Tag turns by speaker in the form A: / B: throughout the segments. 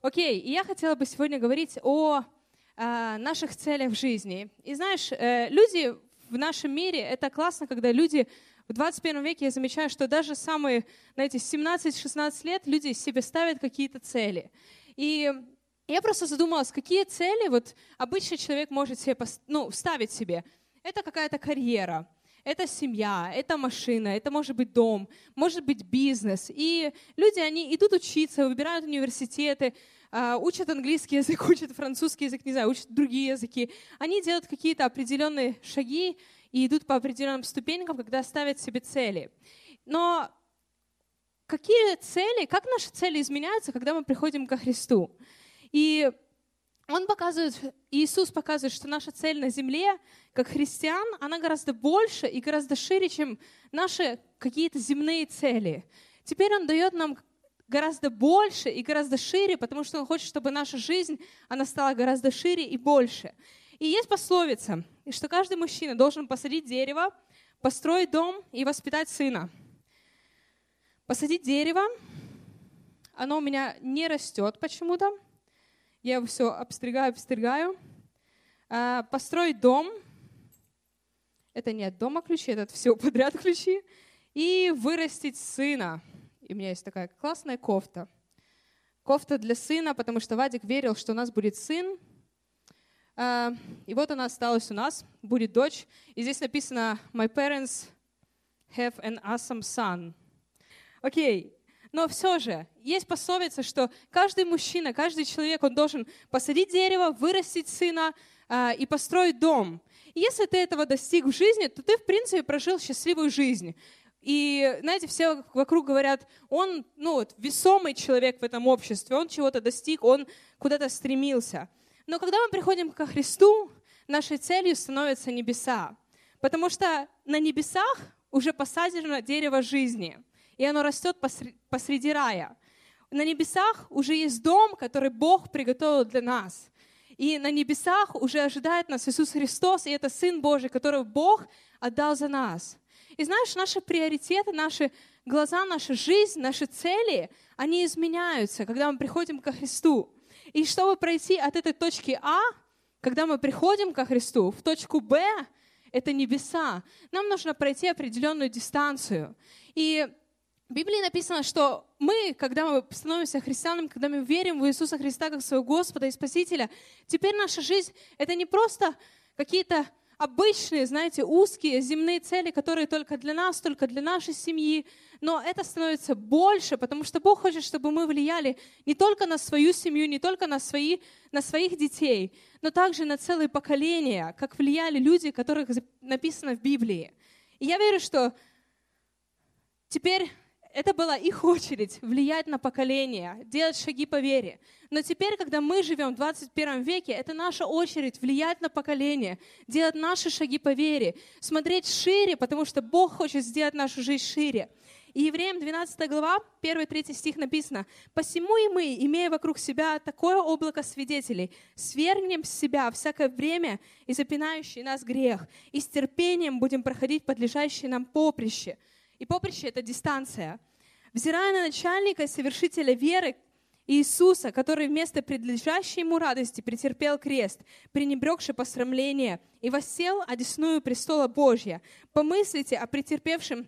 A: Окей, и я хотела бы сегодня говорить о а, наших целях в жизни. И знаешь, э, люди в нашем мире, это классно, когда люди в 21 веке, я замечаю, что даже самые, знаете, 17-16 лет люди себе ставят какие-то цели. И я просто задумалась, какие цели вот обычный человек может себе ну, ставить себе. Это какая-то карьера, это семья, это машина, это может быть дом, может быть бизнес. И люди, они идут учиться, выбирают университеты, а, учат английский язык, учат французский язык, не знаю, учат другие языки. Они делают какие-то определенные шаги и идут по определенным ступенькам, когда ставят себе цели. Но какие цели, как наши цели изменяются, когда мы приходим ко Христу? И он показывает, Иисус показывает, что наша цель на земле, как христиан, она гораздо больше и гораздо шире, чем наши какие-то земные цели. Теперь Он дает нам гораздо больше и гораздо шире, потому что Он хочет, чтобы наша жизнь, она стала гораздо шире и больше. И есть пословица, что каждый мужчина должен посадить дерево, построить дом и воспитать сына. Посадить дерево, оно у меня не растет почему-то, я его все обстригаю, обстригаю. А, построить дом. Это не от дома ключи, это от всего подряд ключи. И вырастить сына. И у меня есть такая классная кофта. Кофта для сына, потому что Вадик верил, что у нас будет сын. А, и вот она осталась у нас, будет дочь. И здесь написано «My parents have an awesome son». Окей, но все же, есть пословица, что каждый мужчина, каждый человек, он должен посадить дерево, вырастить сына э, и построить дом. И если ты этого достиг в жизни, то ты, в принципе, прожил счастливую жизнь. И, знаете, все вокруг говорят, он, ну вот, весомый человек в этом обществе, он чего-то достиг, он куда-то стремился. Но когда мы приходим ко Христу, нашей целью становятся небеса. Потому что на небесах уже посажено дерево жизни – и оно растет посреди рая. На небесах уже есть дом, который Бог приготовил для нас. И на небесах уже ожидает нас Иисус Христос, и это Сын Божий, которого Бог отдал за нас. И знаешь, наши приоритеты, наши глаза, наша жизнь, наши цели, они изменяются, когда мы приходим ко Христу. И чтобы пройти от этой точки А, когда мы приходим ко Христу, в точку Б, это небеса, нам нужно пройти определенную дистанцию. И в Библии написано, что мы, когда мы становимся христианами, когда мы верим в Иисуса Христа как своего Господа и Спасителя, теперь наша жизнь — это не просто какие-то обычные, знаете, узкие земные цели, которые только для нас, только для нашей семьи, но это становится больше, потому что Бог хочет, чтобы мы влияли не только на свою семью, не только на, свои, на своих детей, но также на целые поколения, как влияли люди, которых написано в Библии. И я верю, что теперь это была их очередь влиять на поколение, делать шаги по вере. Но теперь, когда мы живем в 21 веке, это наша очередь влиять на поколение, делать наши шаги по вере, смотреть шире, потому что Бог хочет сделать нашу жизнь шире. И Евреям 12 глава, 1-3 стих написано, «Посему и мы, имея вокруг себя такое облако свидетелей, свергнем с себя всякое время и запинающий нас грех, и с терпением будем проходить подлежащее нам поприще». И поприще — это дистанция. Взирая на начальника и совершителя веры, Иисуса, который вместо предлежащей ему радости претерпел крест, пренебрегший посрамление, и воссел одесную престола Божья. Помыслите о претерпевшем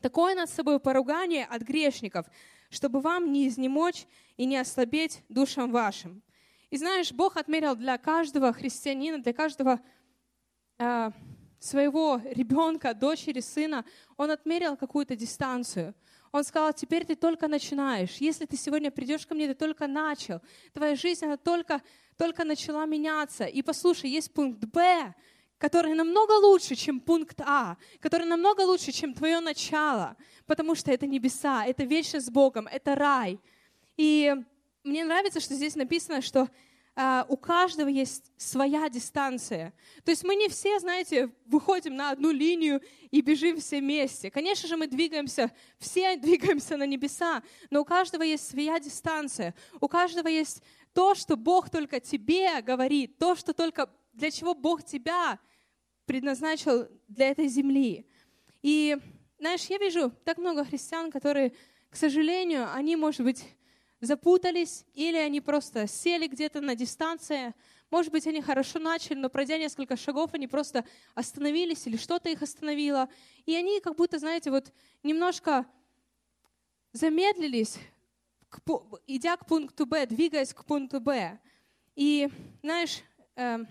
A: такое над собой поругание от грешников, чтобы вам не изнемочь и не ослабеть душам вашим. И знаешь, Бог отмерил для каждого христианина, для каждого э, своего ребенка, дочери, сына, Он отмерил какую-то дистанцию – он сказал, теперь ты только начинаешь. Если ты сегодня придешь ко мне, ты только начал. Твоя жизнь, она только, только начала меняться. И послушай, есть пункт Б, который намного лучше, чем пункт А, который намного лучше, чем твое начало, потому что это небеса, это вечность с Богом, это рай. И мне нравится, что здесь написано, что у каждого есть своя дистанция. То есть мы не все, знаете, выходим на одну линию и бежим все вместе. Конечно же, мы двигаемся, все двигаемся на небеса, но у каждого есть своя дистанция. У каждого есть то, что Бог только тебе говорит, то, что только для чего Бог тебя предназначил для этой земли. И, знаешь, я вижу так много христиан, которые, к сожалению, они, может быть, запутались, или они просто сели где-то на дистанции. Может быть, они хорошо начали, но пройдя несколько шагов, они просто остановились, или что-то их остановило. И они как будто, знаете, вот немножко замедлились, идя к пункту Б, двигаясь к пункту Б. И, знаешь, эм,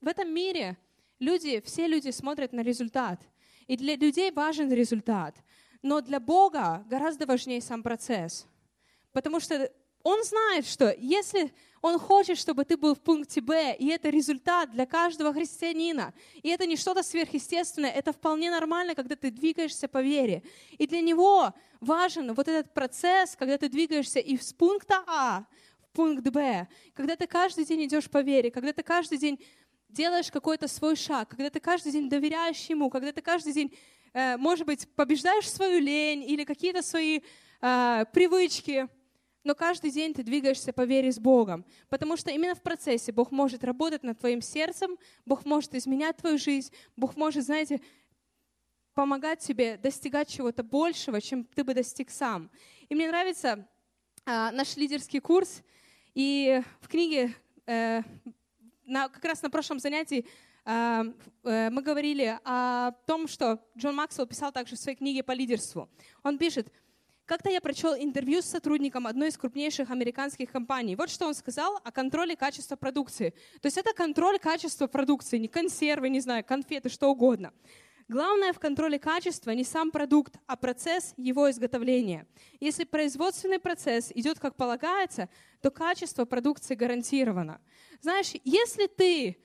A: в этом мире люди, все люди смотрят на результат. И для людей важен результат. Но для Бога гораздо важнее сам процесс. Потому что Он знает, что если Он хочет, чтобы ты был в пункте Б, и это результат для каждого христианина, и это не что-то сверхъестественное, это вполне нормально, когда ты двигаешься по вере. И для Него важен вот этот процесс, когда ты двигаешься из пункта А в пункт Б, когда ты каждый день идешь по вере, когда ты каждый день делаешь какой-то свой шаг, когда ты каждый день доверяешь Ему, когда ты каждый день, э, может быть, побеждаешь свою лень или какие-то свои э, привычки, но каждый день ты двигаешься по вере с Богом, потому что именно в процессе Бог может работать над твоим сердцем, Бог может изменять твою жизнь, Бог может, знаете, помогать тебе достигать чего-то большего, чем ты бы достиг сам. И мне нравится а, наш лидерский курс, и в книге э, на, как раз на прошлом занятии э, э, мы говорили о том, что Джон Максвелл писал также в своей книге по лидерству. Он пишет, как-то я прочел интервью с сотрудником одной из крупнейших американских компаний. Вот что он сказал о контроле качества продукции. То есть это контроль качества продукции, не консервы, не знаю, конфеты, что угодно. Главное в контроле качества не сам продукт, а процесс его изготовления. Если производственный процесс идет как полагается, то качество продукции гарантировано. Знаешь, если ты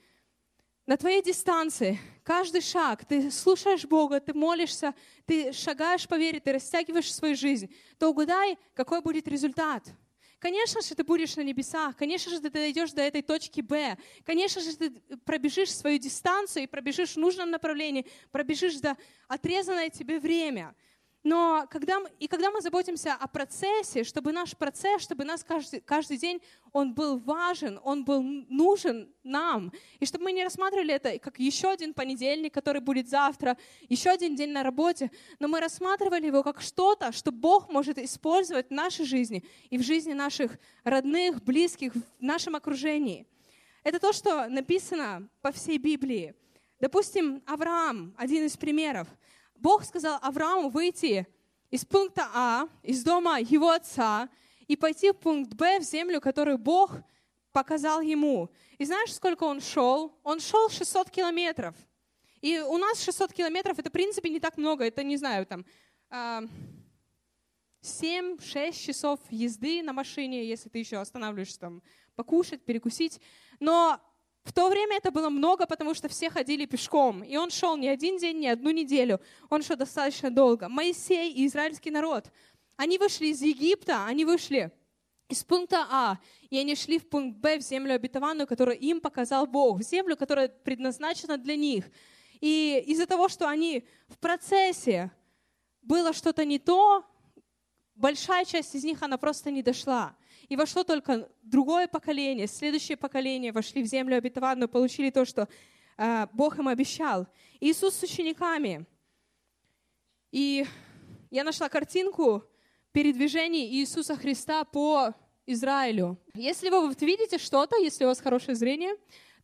A: на твоей дистанции, каждый шаг, ты слушаешь Бога, ты молишься, ты шагаешь по вере, ты растягиваешь свою жизнь, то угадай, какой будет результат. Конечно же, ты будешь на небесах, конечно же, ты дойдешь до этой точки Б, конечно же, ты пробежишь свою дистанцию и пробежишь в нужном направлении, пробежишь до отрезанное тебе время. Но когда мы, и когда мы заботимся о процессе, чтобы наш процесс, чтобы нас каждый, каждый день он был важен, он был нужен нам, и чтобы мы не рассматривали это как еще один понедельник, который будет завтра, еще один день на работе, но мы рассматривали его как что-то, что Бог может использовать в нашей жизни и в жизни наших родных, близких, в нашем окружении. Это то, что написано по всей Библии. Допустим, Авраам, один из примеров. Бог сказал Аврааму выйти из пункта А, из дома его отца, и пойти в пункт Б, в землю, которую Бог показал ему. И знаешь, сколько он шел? Он шел 600 километров. И у нас 600 километров, это, в принципе, не так много. Это, не знаю, там, 7-6 часов езды на машине, если ты еще останавливаешься там покушать, перекусить. Но в то время это было много, потому что все ходили пешком. И он шел не один день, не одну неделю. Он шел достаточно долго. Моисей и израильский народ, они вышли из Египта, они вышли из пункта А, и они шли в пункт Б, в землю обетованную, которую им показал Бог, в землю, которая предназначена для них. И из-за того, что они в процессе было что-то не то, большая часть из них, она просто не дошла. И вошло только другое поколение, следующее поколение вошли в землю обетованную, получили то, что э, Бог им обещал. Иисус с учениками. И я нашла картинку передвижений Иисуса Христа по Израилю. Если вы вот видите что-то, если у вас хорошее зрение,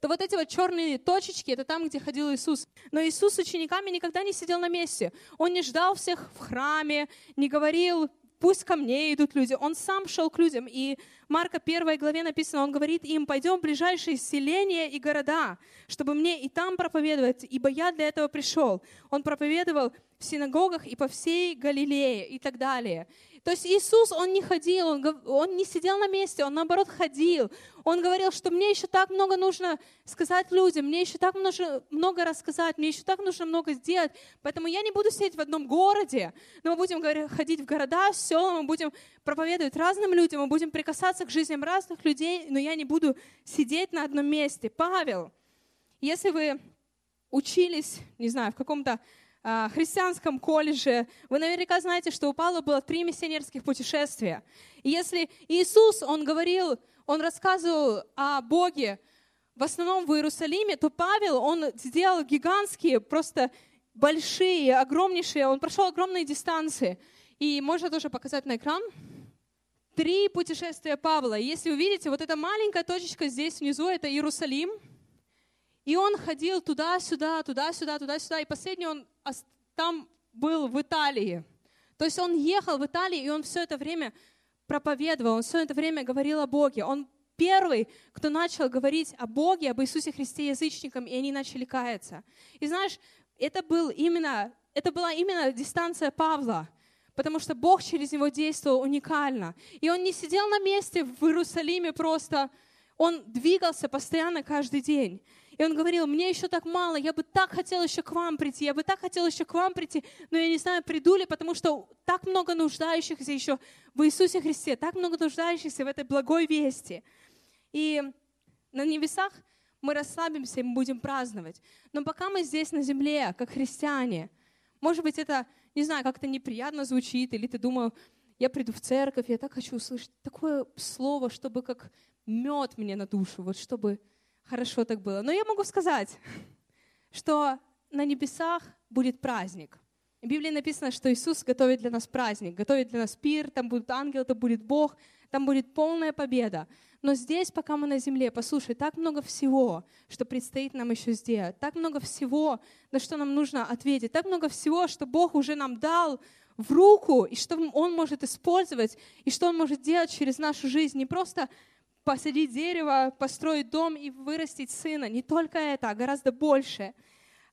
A: то вот эти вот черные точечки, это там, где ходил Иисус. Но Иисус с учениками никогда не сидел на месте. Он не ждал всех в храме, не говорил, пусть ко мне идут люди. Он сам шел к людям. И Марка 1 главе написано, он говорит им, пойдем в ближайшие селения и города, чтобы мне и там проповедовать, ибо я для этого пришел. Он проповедовал в синагогах и по всей Галилее и так далее. То есть Иисус, Он не ходил, он, он не сидел на месте, Он наоборот ходил. Он говорил, что мне еще так много нужно сказать людям, мне еще так нужно много рассказать, мне еще так нужно много сделать. Поэтому я не буду сидеть в одном городе, но мы будем говорить, ходить в города, в села, мы будем проповедовать разным людям, мы будем прикасаться к жизням разных людей, но я не буду сидеть на одном месте. Павел, если вы учились, не знаю, в каком-то а, христианском колледже, вы наверняка знаете, что у Павла было три миссионерских путешествия. И если Иисус, Он говорил, Он рассказывал о Боге, в основном в Иерусалиме, то Павел, он сделал гигантские, просто большие, огромнейшие, он прошел огромные дистанции. И можно тоже показать на экран. три путешествия Павла. Если вы видите, вот эта маленькая точечка здесь внизу, это Иерусалим. И он ходил туда-сюда, туда-сюда, туда-сюда. И последний он там был в Италии. То есть он ехал в Италию, и он все это время проповедовал, он все это время говорил о Боге. Он первый, кто начал говорить о Боге, об Иисусе Христе язычникам, и они начали каяться. И знаешь, это, был именно, это была именно дистанция Павла, потому что Бог через него действовал уникально. И он не сидел на месте в Иерусалиме просто, он двигался постоянно каждый день. И он говорил, мне еще так мало, я бы так хотел еще к вам прийти, я бы так хотел еще к вам прийти, но я не знаю, приду ли, потому что так много нуждающихся еще в Иисусе Христе, так много нуждающихся в этой благой вести. И на небесах мы расслабимся и мы будем праздновать. Но пока мы здесь на земле, как христиане, может быть, это, не знаю, как-то неприятно звучит, или ты думал, я приду в церковь, я так хочу услышать такое слово, чтобы как мед мне на душу, вот чтобы хорошо так было. Но я могу сказать, что на небесах будет праздник. В Библии написано, что Иисус готовит для нас праздник, готовит для нас пир, там будут ангелы, там будет Бог, там будет полная победа. Но здесь, пока мы на земле, послушай, так много всего, что предстоит нам еще сделать, так много всего, на что нам нужно ответить, так много всего, что Бог уже нам дал в руку, и что Он может использовать, и что Он может делать через нашу жизнь. Не просто посадить дерево, построить дом и вырастить сына. Не только это, а гораздо больше.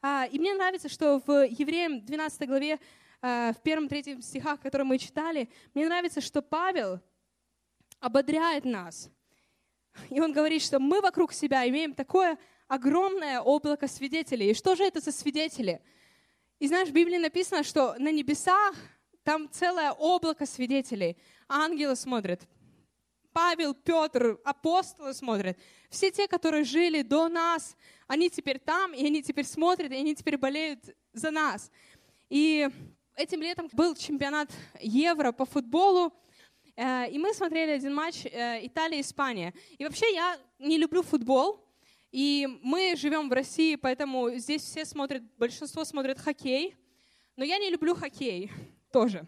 A: А, и мне нравится, что в Евреям 12 главе, а, в первом-третьем стихах, которые мы читали, мне нравится, что Павел ободряет нас. И он говорит, что мы вокруг себя имеем такое огромное облако свидетелей. И что же это за свидетели? И знаешь, в Библии написано, что на небесах там целое облако свидетелей. Ангелы смотрят, Павел, Петр, апостолы смотрят. Все те, которые жили до нас, они теперь там, и они теперь смотрят, и они теперь болеют за нас. И этим летом был чемпионат Евро по футболу, э, и мы смотрели один матч э, Италия-Испания. И вообще я не люблю футбол, и мы живем в России, поэтому здесь все смотрят, большинство смотрят хоккей, но я не люблю хоккей тоже.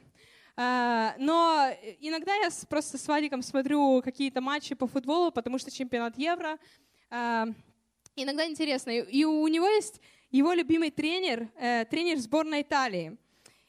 A: А, но иногда я просто с Вадиком смотрю какие-то матчи по футболу, потому что чемпионат Евро. А, иногда интересно. И у него есть его любимый тренер, э, тренер сборной Италии.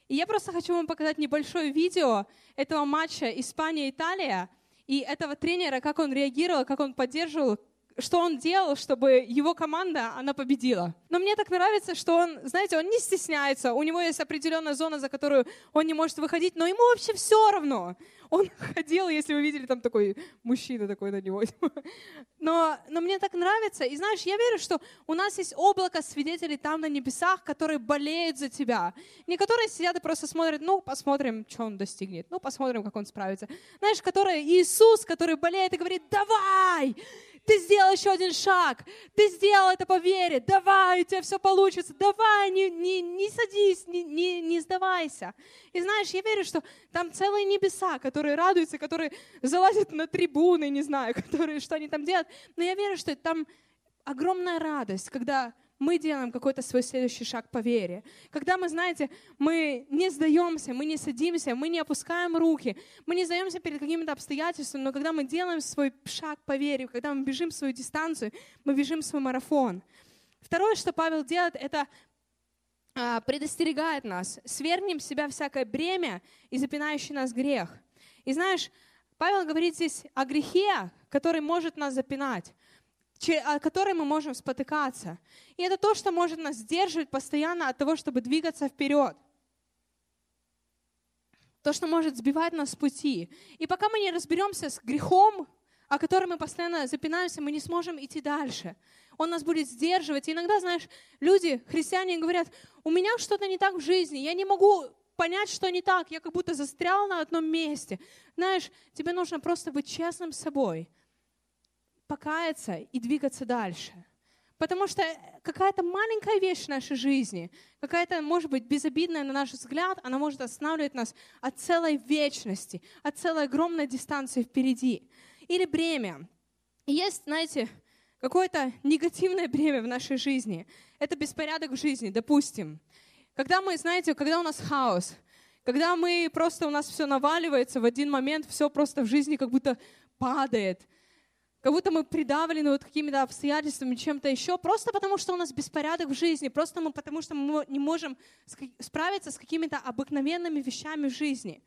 A: И я просто хочу вам показать небольшое видео этого матча Испания-Италия и этого тренера, как он реагировал, как он поддерживал что он делал, чтобы его команда, она победила. Но мне так нравится, что он, знаете, он не стесняется, у него есть определенная зона, за которую он не может выходить, но ему вообще все равно. Он ходил, если вы видели, там такой мужчина такой на него. Но, но мне так нравится. И знаешь, я верю, что у нас есть облако свидетелей там на небесах, которые болеют за тебя. Не которые сидят и просто смотрят, ну, посмотрим, что он достигнет. Ну, посмотрим, как он справится. Знаешь, которые Иисус, который болеет и говорит, давай, ты сделал еще один шаг, ты сделал это по вере, давай, у тебя все получится, давай, не, не, не садись, не, не, не сдавайся. И знаешь, я верю, что там целые небеса, которые радуются, которые залазят на трибуны, не знаю, которые, что они там делают, но я верю, что там огромная радость, когда мы делаем какой-то свой следующий шаг по вере. Когда мы, знаете, мы не сдаемся, мы не садимся, мы не опускаем руки, мы не сдаемся перед какими-то обстоятельствами, но когда мы делаем свой шаг по вере, когда мы бежим свою дистанцию, мы бежим свой марафон. Второе, что Павел делает, это а, предостерегает нас. Свергнем с себя всякое бремя и запинающий нас грех. И знаешь, Павел говорит здесь о грехе, который может нас запинать о которой мы можем спотыкаться. И это то, что может нас сдерживать постоянно от того, чтобы двигаться вперед. То, что может сбивать нас с пути. И пока мы не разберемся с грехом, о котором мы постоянно запинаемся, мы не сможем идти дальше. Он нас будет сдерживать. И иногда, знаешь, люди, христиане, говорят, у меня что-то не так в жизни, я не могу понять, что не так, я как будто застрял на одном месте. Знаешь, тебе нужно просто быть честным с собой, покаяться и двигаться дальше. Потому что какая-то маленькая вещь в нашей жизни, какая-то, может быть, безобидная на наш взгляд, она может останавливать нас от целой вечности, от целой огромной дистанции впереди. Или бремя. есть, знаете, какое-то негативное бремя в нашей жизни. Это беспорядок в жизни, допустим. Когда мы, знаете, когда у нас хаос, когда мы просто, у нас все наваливается, в один момент все просто в жизни как будто падает, как будто мы придавлены вот какими-то обстоятельствами, чем-то еще, просто потому что у нас беспорядок в жизни, просто мы, потому что мы не можем справиться с какими-то обыкновенными вещами в жизни.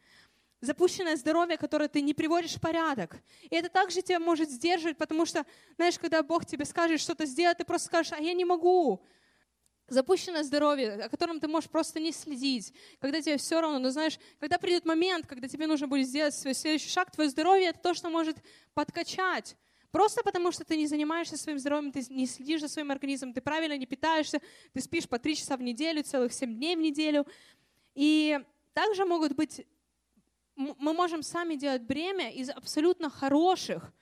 A: Запущенное здоровье, которое ты не приводишь в порядок. И это также тебя может сдерживать, потому что, знаешь, когда Бог тебе скажет что-то сделать, ты просто скажешь, а я не могу. Запущенное здоровье, о котором ты можешь просто не следить, когда тебе все равно, но знаешь, когда придет момент, когда тебе нужно будет сделать свой следующий шаг, твое здоровье — это то, что может подкачать. Просто потому, что ты не занимаешься своим здоровьем, ты не следишь за своим организмом, ты правильно не питаешься, ты спишь по три часа в неделю, целых семь дней в неделю. И также могут быть, мы можем сами делать бремя из абсолютно хороших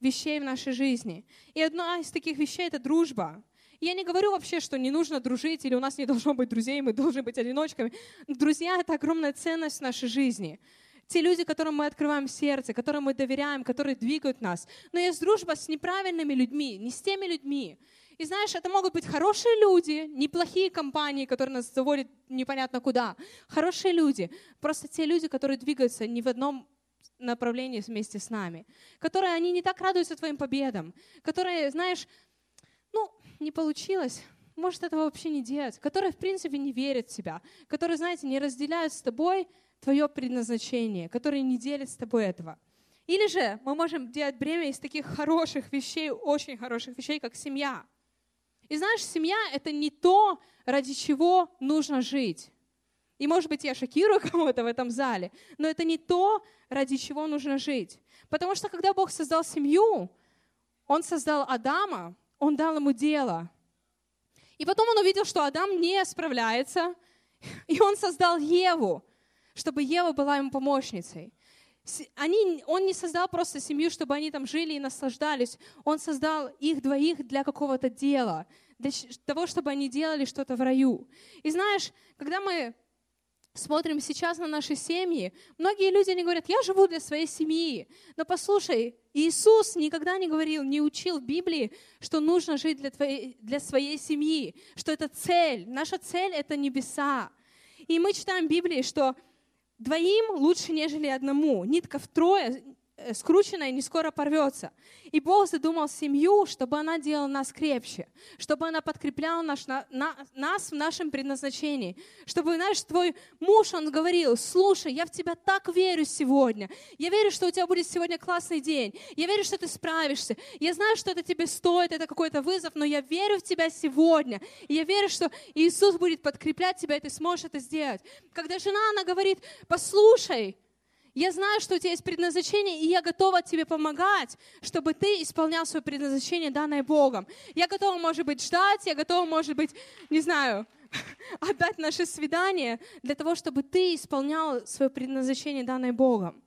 A: вещей в нашей жизни. И одна из таких вещей — это дружба. Я не говорю вообще, что не нужно дружить, или у нас не должно быть друзей, мы должны быть одиночками. Друзья — это огромная ценность в нашей жизни. Те люди, которым мы открываем сердце, которым мы доверяем, которые двигают нас. Но есть дружба с неправильными людьми, не с теми людьми. И знаешь, это могут быть хорошие люди, неплохие компании, которые нас заводят непонятно куда. Хорошие люди. Просто те люди, которые двигаются не в одном направлении вместе с нами. Которые, они не так радуются твоим победам. Которые, знаешь, ну, не получилось, может этого вообще не делать. Которые, в принципе, не верят в себя. Которые, знаете, не разделяют с тобой твое предназначение, который не делит с тобой этого. Или же мы можем делать бремя из таких хороших вещей, очень хороших вещей, как семья. И знаешь, семья — это не то, ради чего нужно жить. И, может быть, я шокирую кого-то в этом зале, но это не то, ради чего нужно жить. Потому что когда Бог создал семью, Он создал Адама, Он дал ему дело. И потом Он увидел, что Адам не справляется, и Он создал Еву чтобы Ева была ему помощницей. Они, он не создал просто семью, чтобы они там жили и наслаждались. Он создал их двоих для какого-то дела, для того, чтобы они делали что-то в раю. И знаешь, когда мы смотрим сейчас на наши семьи, многие люди не говорят, я живу для своей семьи. Но послушай, Иисус никогда не говорил, не учил в Библии, что нужно жить для, твоей, для своей семьи, что это цель. Наша цель — это небеса. И мы читаем в Библии, что Двоим лучше, нежели одному. Нитка втрое Э, скрученная не скоро порвется. И Бог задумал семью, чтобы она делала нас крепче, чтобы она подкрепляла наш, на, на, нас в нашем предназначении. Чтобы, знаешь, твой муж, он говорил, слушай, я в тебя так верю сегодня. Я верю, что у тебя будет сегодня классный день. Я верю, что ты справишься. Я знаю, что это тебе стоит, это какой-то вызов, но я верю в тебя сегодня. И я верю, что Иисус будет подкреплять тебя, и ты сможешь это сделать. Когда жена, она говорит, послушай, я знаю, что у тебя есть предназначение, и я готова тебе помогать, чтобы ты исполнял свое предназначение, данное Богом. Я готова, может быть, ждать, я готова, может быть, не знаю, отдать наше свидание для того, чтобы ты исполнял свое предназначение, данное Богом.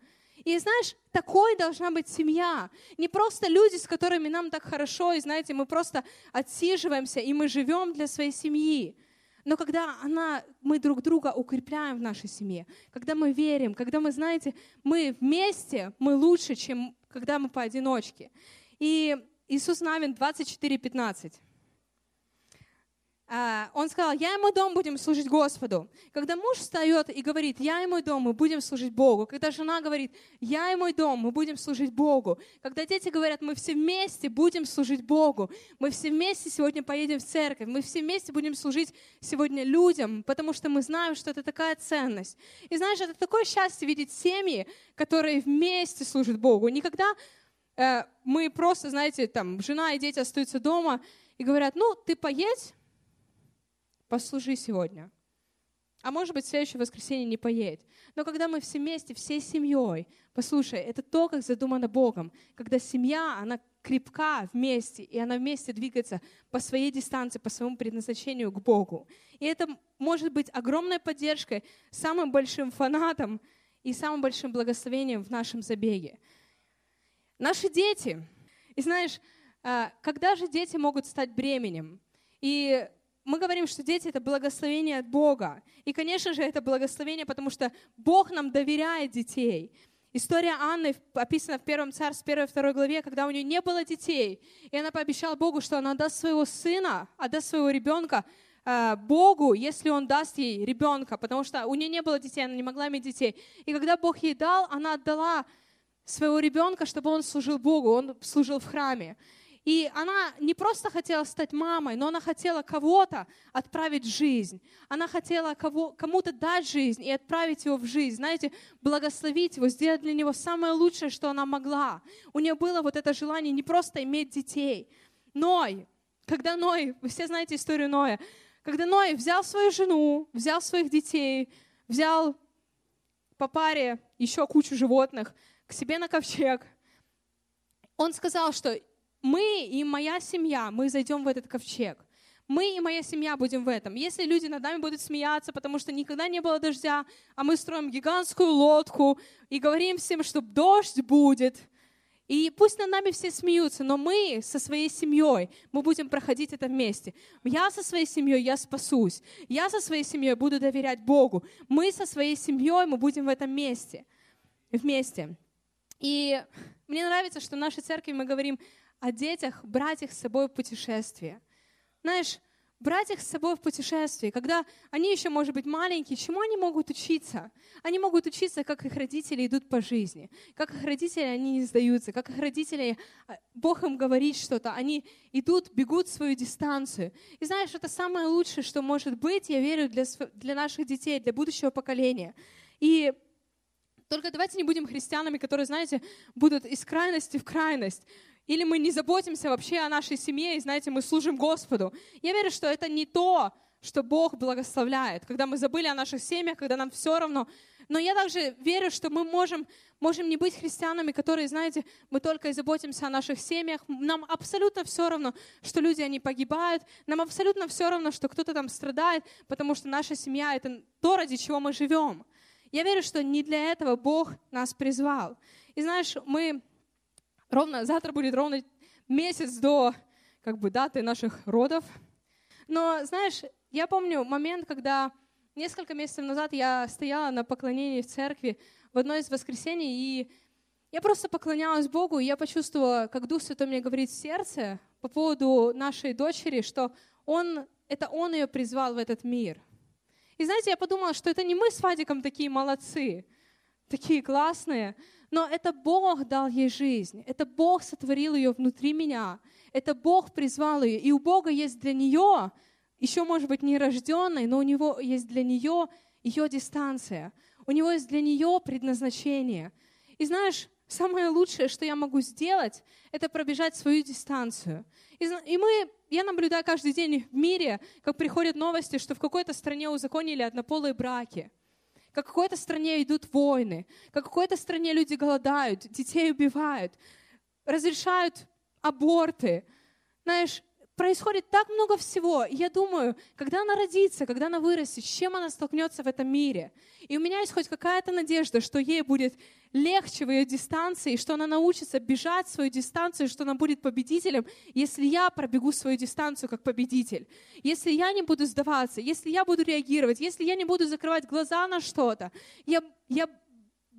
A: И знаешь, такой должна быть семья. Не просто люди, с которыми нам так хорошо, и знаете, мы просто отсиживаемся, и мы живем для своей семьи. Но когда она, мы друг друга укрепляем в нашей семье, когда мы верим, когда мы, знаете, мы вместе, мы лучше, чем когда мы поодиночке. И Иисус Навин 24, 15. А, он сказал, я и мой дом будем служить Господу. Когда муж встает и говорит, я и мой дом, мы будем служить Богу. Когда жена говорит, я и мой дом, мы будем служить Богу. Когда дети говорят, мы все вместе будем служить Богу. Мы все вместе сегодня поедем в церковь. Мы все вместе будем служить сегодня людям, потому что мы знаем, что это такая ценность. И знаешь, это такое счастье видеть семьи, которые вместе служат Богу. Никогда э, мы просто, знаете, там, жена и дети остаются дома и говорят, ну, ты поедь, послужи сегодня. А может быть, в следующее воскресенье не поедет. Но когда мы все вместе, всей семьей, послушай, это то, как задумано Богом. Когда семья, она крепка вместе, и она вместе двигается по своей дистанции, по своему предназначению к Богу. И это может быть огромной поддержкой, самым большим фанатом и самым большим благословением в нашем забеге. Наши дети. И знаешь, а, когда же дети могут стать бременем? И мы говорим, что дети — это благословение от Бога. И, конечно же, это благословение, потому что Бог нам доверяет детей. История Анны описана в Первом Царстве, 1-2 главе, когда у нее не было детей. И она пообещала Богу, что она отдаст своего сына, отдаст своего ребенка э, Богу, если Он даст ей ребенка, потому что у нее не было детей, она не могла иметь детей. И когда Бог ей дал, она отдала своего ребенка, чтобы он служил Богу, он служил в храме. И она не просто хотела стать мамой, но она хотела кого-то отправить в жизнь. Она хотела кого, кому-то дать жизнь и отправить его в жизнь. Знаете, благословить его, сделать для него самое лучшее, что она могла. У нее было вот это желание не просто иметь детей. Ной, когда Ной, вы все знаете историю Ноя, когда Ной взял свою жену, взял своих детей, взял по паре еще кучу животных к себе на ковчег, он сказал, что мы и моя семья, мы зайдем в этот ковчег. Мы и моя семья будем в этом. Если люди над нами будут смеяться, потому что никогда не было дождя, а мы строим гигантскую лодку и говорим всем, что дождь будет, и пусть над нами все смеются, но мы со своей семьей, мы будем проходить это вместе. Я со своей семьей, я спасусь. Я со своей семьей буду доверять Богу. Мы со своей семьей, мы будем в этом месте. Вместе. И мне нравится, что в нашей церкви мы говорим о детях, брать их с собой в путешествие. Знаешь, брать их с собой в путешествие, когда они еще, может быть, маленькие, чему они могут учиться? Они могут учиться, как их родители идут по жизни, как их родители, они не сдаются, как их родители, а, Бог им говорит что-то, они идут, бегут свою дистанцию. И знаешь, это самое лучшее, что может быть, я верю, для, для наших детей, для будущего поколения. И только давайте не будем христианами, которые, знаете, будут из крайности в крайность. Или мы не заботимся вообще о нашей семье, и, знаете, мы служим Господу. Я верю, что это не то, что Бог благословляет, когда мы забыли о наших семьях, когда нам все равно. Но я также верю, что мы можем, можем не быть христианами, которые, знаете, мы только и заботимся о наших семьях. Нам абсолютно все равно, что люди, они погибают. Нам абсолютно все равно, что кто-то там страдает, потому что наша семья — это то, ради чего мы живем. Я верю, что не для этого Бог нас призвал. И знаешь, мы ровно, завтра будет ровно месяц до как бы, даты наших родов. Но, знаешь, я помню момент, когда несколько месяцев назад я стояла на поклонении в церкви в одно из воскресений, и я просто поклонялась Богу, и я почувствовала, как Дух Святой мне говорит в сердце по поводу нашей дочери, что Он, это Он ее призвал в этот мир. И знаете, я подумала, что это не мы с Вадиком такие молодцы, такие классные, но это Бог дал ей жизнь, это Бог сотворил ее внутри меня, это Бог призвал ее, и у Бога есть для нее, еще, может быть, нерожденной, но у Него есть для нее ее дистанция, у Него есть для нее предназначение. И знаешь, самое лучшее, что я могу сделать, это пробежать свою дистанцию. И мы, я наблюдаю каждый день в мире, как приходят новости, что в какой-то стране узаконили однополые браки – как в какой-то стране идут войны, как в какой-то стране люди голодают, детей убивают, разрешают аборты. Знаешь, происходит так много всего. И я думаю, когда она родится, когда она вырастет, с чем она столкнется в этом мире. И у меня есть хоть какая-то надежда, что ей будет легче в ее дистанции, что она научится бежать свою дистанцию, что она будет победителем, если я пробегу свою дистанцию как победитель. Если я не буду сдаваться, если я буду реагировать, если я не буду закрывать глаза на что-то, я, я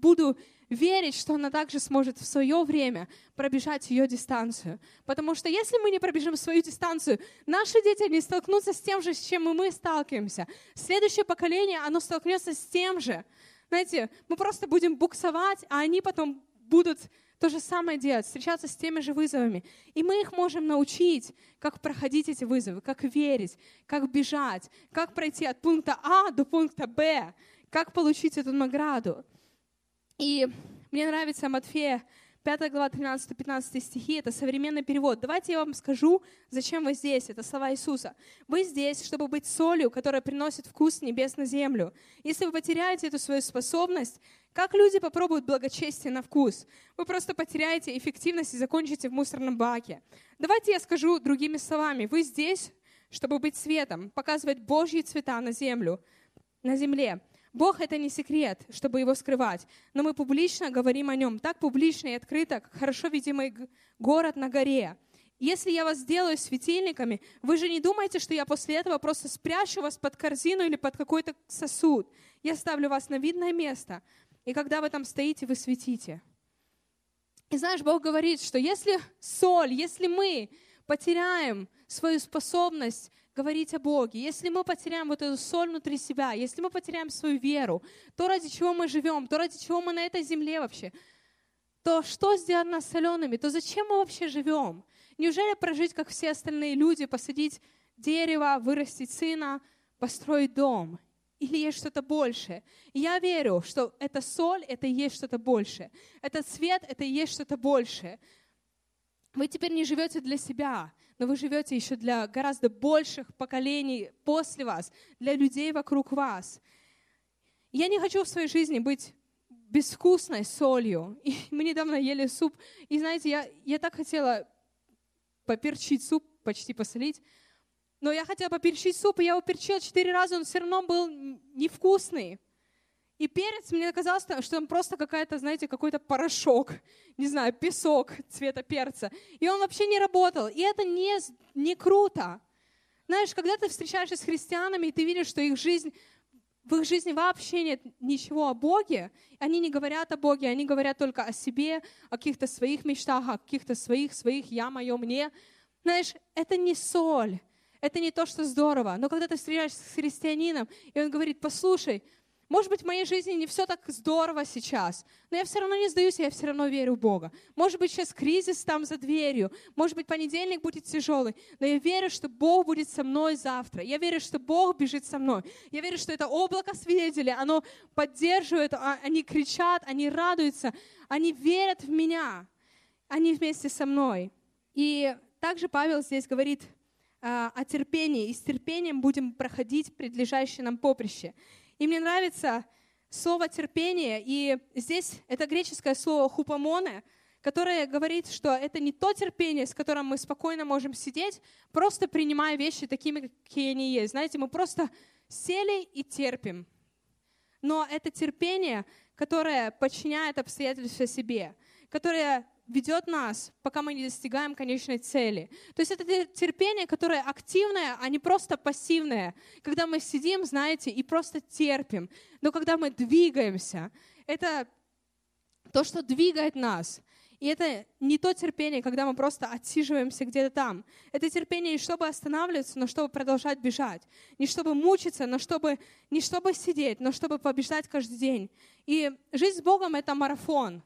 A: буду верить, что она также сможет в свое время пробежать ее дистанцию. Потому что если мы не пробежим свою дистанцию, наши дети не столкнутся с тем же, с чем и мы сталкиваемся. Следующее поколение, оно столкнется с тем же. Знаете, мы просто будем буксовать, а они потом будут то же самое делать, встречаться с теми же вызовами. И мы их можем научить, как проходить эти вызовы, как верить, как бежать, как пройти от пункта А до пункта Б, как получить эту награду. И мне нравится Матфея 5 глава 13-15 стихи, это современный перевод. Давайте я вам скажу, зачем вы здесь. Это слова Иисуса. Вы здесь, чтобы быть солью, которая приносит вкус небес на землю. Если вы потеряете эту свою способность, как люди попробуют благочестие на вкус? Вы просто потеряете эффективность и закончите в мусорном баке. Давайте я скажу другими словами. Вы здесь, чтобы быть светом, показывать Божьи цвета на землю, на земле. Бог — это не секрет, чтобы его скрывать, но мы публично говорим о нем, так публично и открыто, как хорошо видимый город на горе. Если я вас сделаю светильниками, вы же не думаете, что я после этого просто спрячу вас под корзину или под какой-то сосуд. Я ставлю вас на видное место, и когда вы там стоите, вы светите. И знаешь, Бог говорит, что если соль, если мы потеряем свою способность говорить о Боге, если мы потеряем вот эту соль внутри себя, если мы потеряем свою веру, то ради чего мы живем, то ради чего мы на этой земле вообще, то что сделать нас солеными, то зачем мы вообще живем? Неужели прожить, как все остальные люди, посадить дерево, вырастить сына, построить дом? Или есть что-то большее? И я верю, что эта соль — это и есть что-то большее. Этот цвет — это и есть что-то большее. Вы теперь не живете для себя, но вы живете еще для гораздо больших поколений после вас, для людей вокруг вас. Я не хочу в своей жизни быть безвкусной солью. И мы недавно ели суп, и знаете, я, я так хотела поперчить суп, почти посолить, но я хотела поперчить суп, и я его перчила четыре раза, он все равно был невкусный. И перец, мне казалось, что он просто какая-то, знаете, какой-то порошок, не знаю, песок цвета перца. И он вообще не работал. И это не, не круто. Знаешь, когда ты встречаешься с христианами, и ты видишь, что их жизнь, в их жизни вообще нет ничего о Боге, они не говорят о Боге, они говорят только о себе, о каких-то своих мечтах, о каких-то своих, своих, я, мое, мне. Знаешь, это не соль, это не то, что здорово. Но когда ты встречаешься с христианином, и он говорит, послушай, может быть, в моей жизни не все так здорово сейчас, но я все равно не сдаюсь, я все равно верю в Бога. Может быть, сейчас кризис там за дверью, может быть, понедельник будет тяжелый, но я верю, что Бог будет со мной завтра. Я верю, что Бог бежит со мной. Я верю, что это облако свидетелей, оно поддерживает, а, они кричат, они радуются, они верят в меня, они вместе со мной. И также Павел здесь говорит а, о терпении, и с терпением будем проходить предлежащее нам поприще. И мне нравится слово терпение, и здесь это греческое слово хупамоне, которое говорит, что это не то терпение, с которым мы спокойно можем сидеть, просто принимая вещи такими, какие они есть. Знаете, мы просто сели и терпим. Но это терпение, которое подчиняет обстоятельства себе, которое ведет нас, пока мы не достигаем конечной цели. То есть это терпение, которое активное, а не просто пассивное. Когда мы сидим, знаете, и просто терпим. Но когда мы двигаемся, это то, что двигает нас. И это не то терпение, когда мы просто отсиживаемся где-то там. Это терпение не чтобы останавливаться, но чтобы продолжать бежать. Не чтобы мучиться, но чтобы, не чтобы сидеть, но чтобы побеждать каждый день. И жизнь с Богом — это марафон.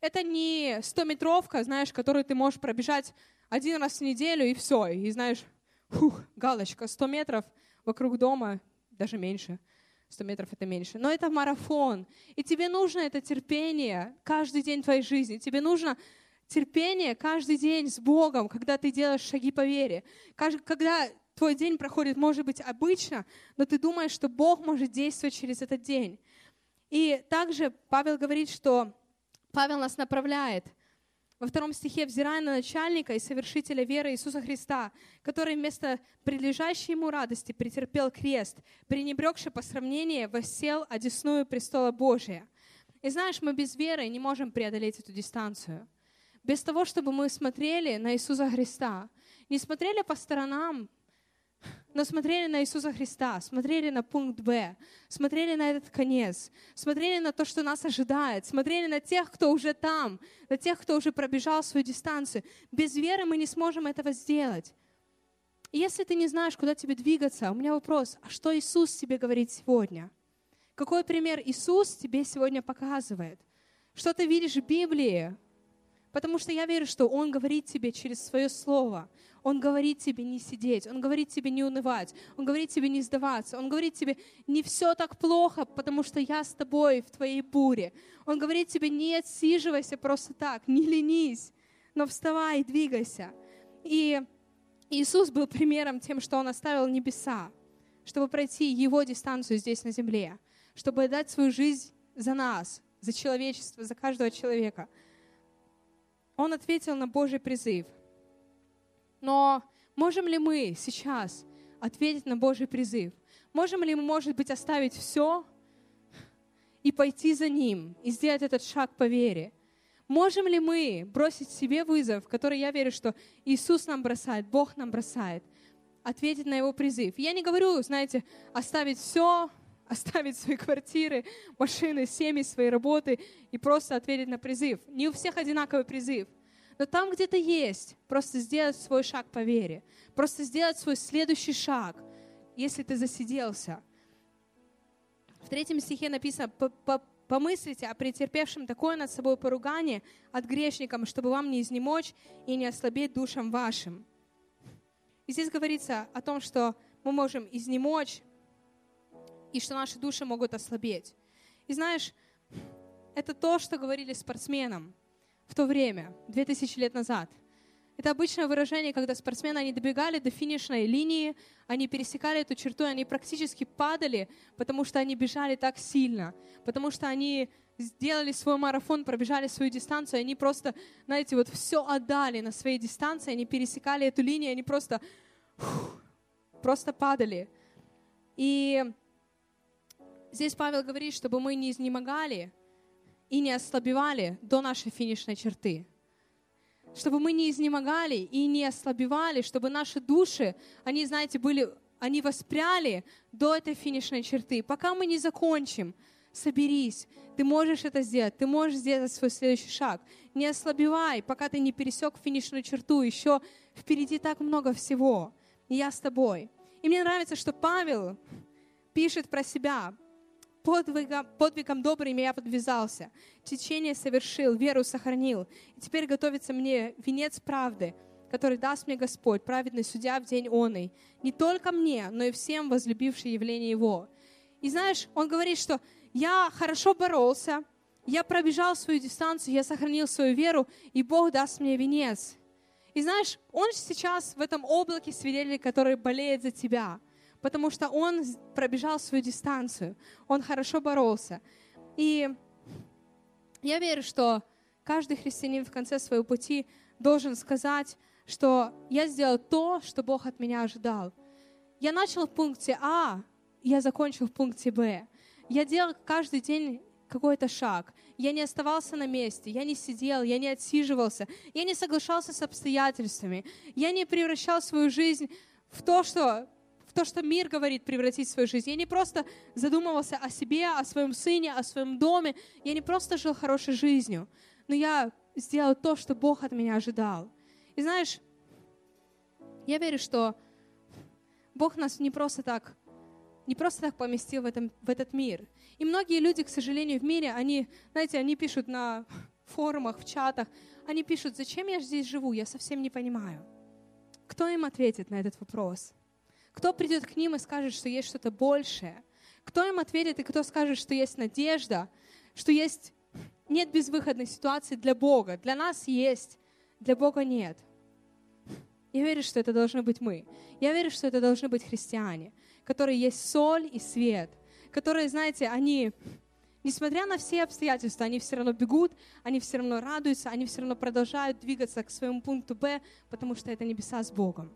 A: Это не 100-метровка, знаешь, которую ты можешь пробежать один раз в неделю и все. И знаешь, фух, галочка, 100 метров вокруг дома, даже меньше. 100 метров это меньше. Но это марафон. И тебе нужно это терпение каждый день твоей жизни. Тебе нужно терпение каждый день с Богом, когда ты делаешь шаги по вере. Когда твой день проходит, может быть, обычно, но ты думаешь, что Бог может действовать через этот день. И также Павел говорит, что Павел нас направляет во втором стихе, взирая на начальника и совершителя веры Иисуса Христа, который вместо прилежащей ему радости претерпел крест, пренебрегший по сравнению, воссел одесную престола Божия. И знаешь, мы без веры не можем преодолеть эту дистанцию. Без того, чтобы мы смотрели на Иисуса Христа, не смотрели по сторонам, но смотрели на Иисуса Христа, смотрели на пункт Б, смотрели на этот конец, смотрели на то, что нас ожидает, смотрели на тех, кто уже там, на тех, кто уже пробежал свою дистанцию. Без веры мы не сможем этого сделать. И если ты не знаешь, куда тебе двигаться, у меня вопрос, а что Иисус тебе говорит сегодня? Какой пример Иисус тебе сегодня показывает? Что ты видишь в Библии? Потому что я верю, что Он говорит тебе через свое слово. Он говорит тебе не сидеть, Он говорит тебе не унывать, Он говорит тебе не сдаваться, Он говорит тебе не все так плохо, потому что я с тобой в твоей буре. Он говорит тебе не отсиживайся просто так, не ленись, но вставай и двигайся. И Иисус был примером тем, что Он оставил небеса, чтобы пройти Его дистанцию здесь на земле, чтобы дать свою жизнь за нас, за человечество, за каждого человека. Он ответил на Божий призыв – но можем ли мы сейчас ответить на Божий призыв? Можем ли мы, может быть, оставить все и пойти за Ним, и сделать этот шаг по вере? Можем ли мы бросить себе вызов, который я верю, что Иисус нам бросает, Бог нам бросает, ответить на Его призыв? Я не говорю, знаете, оставить все, оставить свои квартиры, машины, семьи, свои работы и просто ответить на призыв. Не у всех одинаковый призыв. Но там где-то есть. Просто сделать свой шаг по вере. Просто сделать свой следующий шаг, если ты засиделся. В третьем стихе написано, Помыслите о претерпевшем такое над собой поругание от грешникам, чтобы вам не изнемочь и не ослабеть душам вашим. И здесь говорится о том, что мы можем изнемочь, и что наши души могут ослабеть. И знаешь, это то, что говорили спортсменам в то время, 2000 лет назад. Это обычное выражение, когда спортсмены, они добегали до финишной линии, они пересекали эту черту, они практически падали, потому что они бежали так сильно, потому что они сделали свой марафон, пробежали свою дистанцию, они просто, знаете, вот все отдали на своей дистанции, они пересекали эту линию, они просто, фух, просто падали. И здесь Павел говорит, чтобы мы не изнемогали и не ослабевали до нашей финишной черты чтобы мы не изнемогали и не ослабевали, чтобы наши души, они, знаете, были, они воспряли до этой финишной черты. Пока мы не закончим, соберись, ты можешь это сделать, ты можешь сделать свой следующий шаг. Не ослабевай, пока ты не пересек финишную черту, еще впереди так много всего. И я с тобой. И мне нравится, что Павел пишет про себя, подвигом, подвигом добрым я подвязался, течение совершил, веру сохранил. И теперь готовится мне венец правды, который даст мне Господь, праведный судья в день оный. Не только мне, но и всем возлюбившим явление Его. И знаешь, он говорит, что я хорошо боролся, я пробежал свою дистанцию, я сохранил свою веру, и Бог даст мне венец. И знаешь, он сейчас в этом облаке свидетелей, который болеет за тебя – потому что он пробежал свою дистанцию, он хорошо боролся. И я верю, что каждый христианин в конце своего пути должен сказать, что я сделал то, что Бог от меня ожидал. Я начал в пункте А, я закончил в пункте Б. Я делал каждый день какой-то шаг. Я не оставался на месте, я не сидел, я не отсиживался, я не соглашался с обстоятельствами, я не превращал свою жизнь в то, что то, что мир говорит превратить в свою жизнь. Я не просто задумывался о себе, о своем сыне, о своем доме. Я не просто жил хорошей жизнью, но я сделал то, что Бог от меня ожидал. И знаешь, я верю, что Бог нас не просто так, не просто так поместил в, этом, в этот мир. И многие люди, к сожалению, в мире, они, знаете, они пишут на форумах, в чатах, они пишут, зачем я здесь живу, я совсем не понимаю. Кто им ответит на этот вопрос? Кто придет к ним и скажет, что есть что-то большее? Кто им ответит и кто скажет, что есть надежда, что есть нет безвыходной ситуации для Бога. Для нас есть, для Бога нет. Я верю, что это должны быть мы. Я верю, что это должны быть христиане, которые есть соль и свет, которые, знаете, они, несмотря на все обстоятельства, они все равно бегут, они все равно радуются, они все равно продолжают двигаться к своему пункту Б, потому что это небеса с Богом.